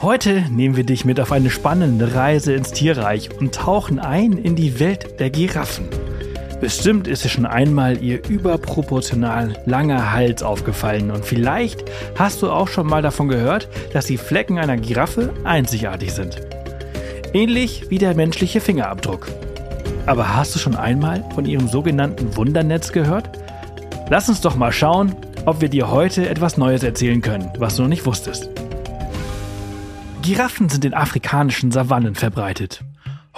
Heute nehmen wir dich mit auf eine spannende Reise ins Tierreich und tauchen ein in die Welt der Giraffen. Bestimmt ist dir schon einmal ihr überproportional langer Hals aufgefallen und vielleicht hast du auch schon mal davon gehört, dass die Flecken einer Giraffe einzigartig sind. Ähnlich wie der menschliche Fingerabdruck. Aber hast du schon einmal von ihrem sogenannten Wundernetz gehört? Lass uns doch mal schauen, ob wir dir heute etwas Neues erzählen können, was du noch nicht wusstest. Giraffen sind in afrikanischen Savannen verbreitet.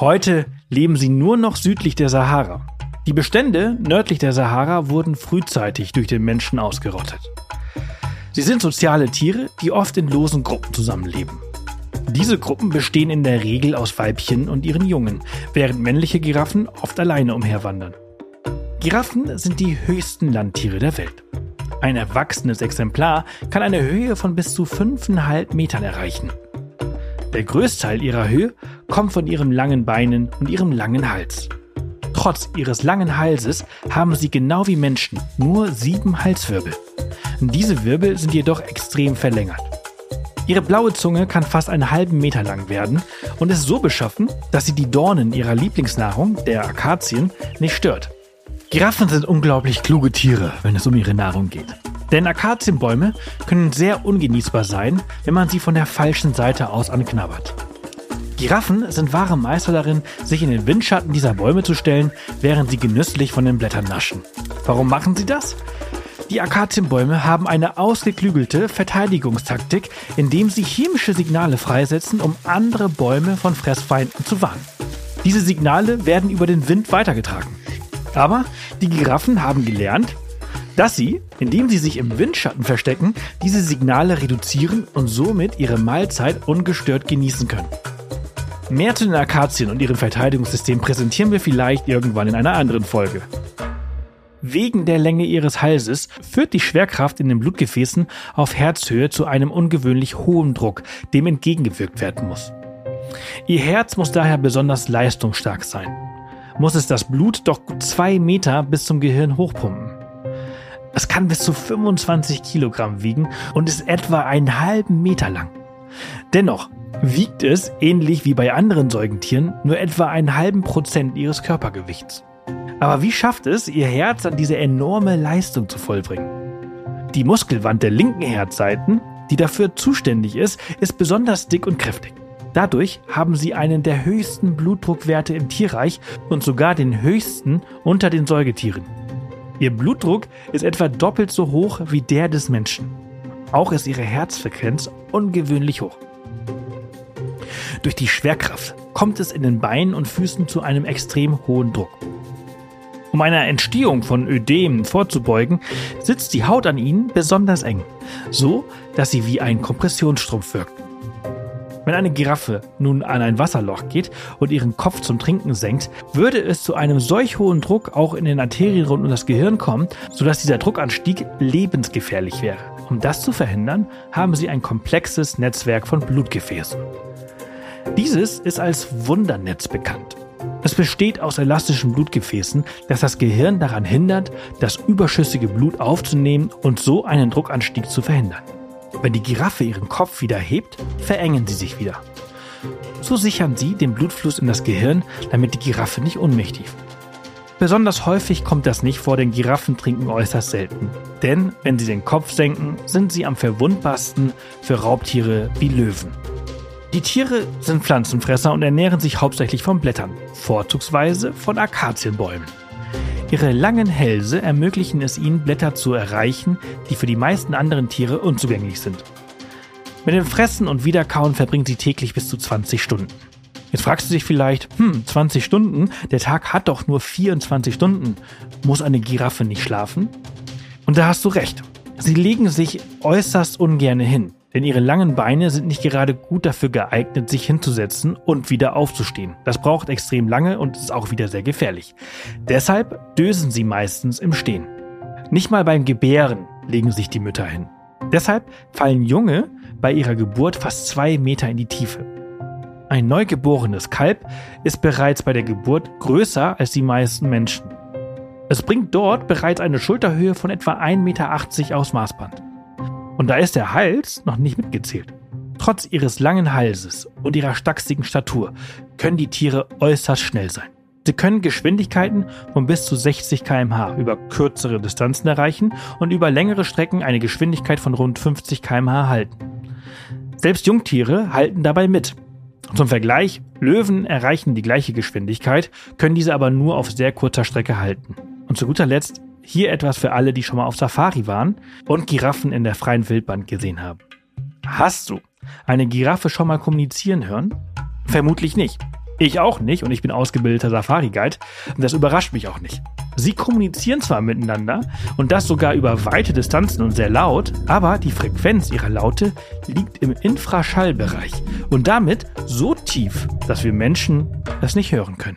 Heute leben sie nur noch südlich der Sahara. Die Bestände nördlich der Sahara wurden frühzeitig durch den Menschen ausgerottet. Sie sind soziale Tiere, die oft in losen Gruppen zusammenleben. Diese Gruppen bestehen in der Regel aus Weibchen und ihren Jungen, während männliche Giraffen oft alleine umherwandern. Giraffen sind die höchsten Landtiere der Welt. Ein erwachsenes Exemplar kann eine Höhe von bis zu 5,5 Metern erreichen. Der Größteil ihrer Höhe kommt von ihren langen Beinen und ihrem langen Hals. Trotz ihres langen Halses haben sie genau wie Menschen nur sieben Halswirbel. Diese Wirbel sind jedoch extrem verlängert. Ihre blaue Zunge kann fast einen halben Meter lang werden und ist so beschaffen, dass sie die Dornen ihrer Lieblingsnahrung, der Akazien, nicht stört. Giraffen sind unglaublich kluge Tiere, wenn es um ihre Nahrung geht. Denn Akazienbäume können sehr ungenießbar sein, wenn man sie von der falschen Seite aus anknabbert. Giraffen sind wahre Meister darin, sich in den Windschatten dieser Bäume zu stellen, während sie genüsslich von den Blättern naschen. Warum machen sie das? Die Akazienbäume haben eine ausgeklügelte Verteidigungstaktik, indem sie chemische Signale freisetzen, um andere Bäume von Fressfeinden zu warnen. Diese Signale werden über den Wind weitergetragen. Aber die Giraffen haben gelernt, dass sie, indem sie sich im Windschatten verstecken, diese Signale reduzieren und somit ihre Mahlzeit ungestört genießen können. Mehr zu den Akazien und ihrem Verteidigungssystem präsentieren wir vielleicht irgendwann in einer anderen Folge. Wegen der Länge ihres Halses führt die Schwerkraft in den Blutgefäßen auf Herzhöhe zu einem ungewöhnlich hohen Druck, dem entgegengewirkt werden muss. Ihr Herz muss daher besonders leistungsstark sein. Muss es das Blut doch zwei Meter bis zum Gehirn hochpumpen. Es kann bis zu 25 Kilogramm wiegen und ist etwa einen halben Meter lang. Dennoch wiegt es, ähnlich wie bei anderen Säugetieren, nur etwa einen halben Prozent ihres Körpergewichts. Aber wie schafft es, ihr Herz an diese enorme Leistung zu vollbringen? Die Muskelwand der linken Herzseiten, die dafür zuständig ist, ist besonders dick und kräftig. Dadurch haben sie einen der höchsten Blutdruckwerte im Tierreich und sogar den höchsten unter den Säugetieren. Ihr Blutdruck ist etwa doppelt so hoch wie der des Menschen. Auch ist ihre Herzfrequenz ungewöhnlich hoch. Durch die Schwerkraft kommt es in den Beinen und Füßen zu einem extrem hohen Druck. Um einer Entstehung von Ödemen vorzubeugen, sitzt die Haut an ihnen besonders eng, so dass sie wie ein Kompressionsstrumpf wirkt. Wenn eine Giraffe nun an ein Wasserloch geht und ihren Kopf zum Trinken senkt, würde es zu einem solch hohen Druck auch in den Arterien rund um das Gehirn kommen, sodass dieser Druckanstieg lebensgefährlich wäre. Um das zu verhindern, haben sie ein komplexes Netzwerk von Blutgefäßen. Dieses ist als Wundernetz bekannt. Es besteht aus elastischen Blutgefäßen, das das Gehirn daran hindert, das überschüssige Blut aufzunehmen und so einen Druckanstieg zu verhindern. Wenn die Giraffe ihren Kopf wieder hebt, verengen sie sich wieder. So sichern sie den Blutfluss in das Gehirn, damit die Giraffe nicht ohnmächtig wird. Besonders häufig kommt das nicht vor, denn Giraffen trinken äußerst selten. Denn wenn sie den Kopf senken, sind sie am verwundbarsten für Raubtiere wie Löwen. Die Tiere sind Pflanzenfresser und ernähren sich hauptsächlich von Blättern, vorzugsweise von Akazienbäumen. Ihre langen Hälse ermöglichen es ihnen, Blätter zu erreichen, die für die meisten anderen Tiere unzugänglich sind. Mit dem Fressen und Wiederkauen verbringt sie täglich bis zu 20 Stunden. Jetzt fragst du dich vielleicht, hm, 20 Stunden? Der Tag hat doch nur 24 Stunden. Muss eine Giraffe nicht schlafen? Und da hast du recht. Sie legen sich äußerst ungerne hin denn ihre langen Beine sind nicht gerade gut dafür geeignet, sich hinzusetzen und wieder aufzustehen. Das braucht extrem lange und ist auch wieder sehr gefährlich. Deshalb dösen sie meistens im Stehen. Nicht mal beim Gebären legen sich die Mütter hin. Deshalb fallen Junge bei ihrer Geburt fast zwei Meter in die Tiefe. Ein neugeborenes Kalb ist bereits bei der Geburt größer als die meisten Menschen. Es bringt dort bereits eine Schulterhöhe von etwa 1,80 Meter aus Maßband. Und da ist der Hals noch nicht mitgezählt. Trotz ihres langen Halses und ihrer stachsigen Statur können die Tiere äußerst schnell sein. Sie können Geschwindigkeiten von bis zu 60 km/h über kürzere Distanzen erreichen und über längere Strecken eine Geschwindigkeit von rund 50 km/h halten. Selbst Jungtiere halten dabei mit. Zum Vergleich, Löwen erreichen die gleiche Geschwindigkeit, können diese aber nur auf sehr kurzer Strecke halten. Und zu guter Letzt hier etwas für alle, die schon mal auf Safari waren und Giraffen in der freien Wildbahn gesehen haben. Hast du eine Giraffe schon mal kommunizieren hören? Vermutlich nicht. Ich auch nicht und ich bin ausgebildeter Safari-Guide und das überrascht mich auch nicht. Sie kommunizieren zwar miteinander und das sogar über weite Distanzen und sehr laut, aber die Frequenz ihrer Laute liegt im Infraschallbereich und damit so tief, dass wir Menschen das nicht hören können.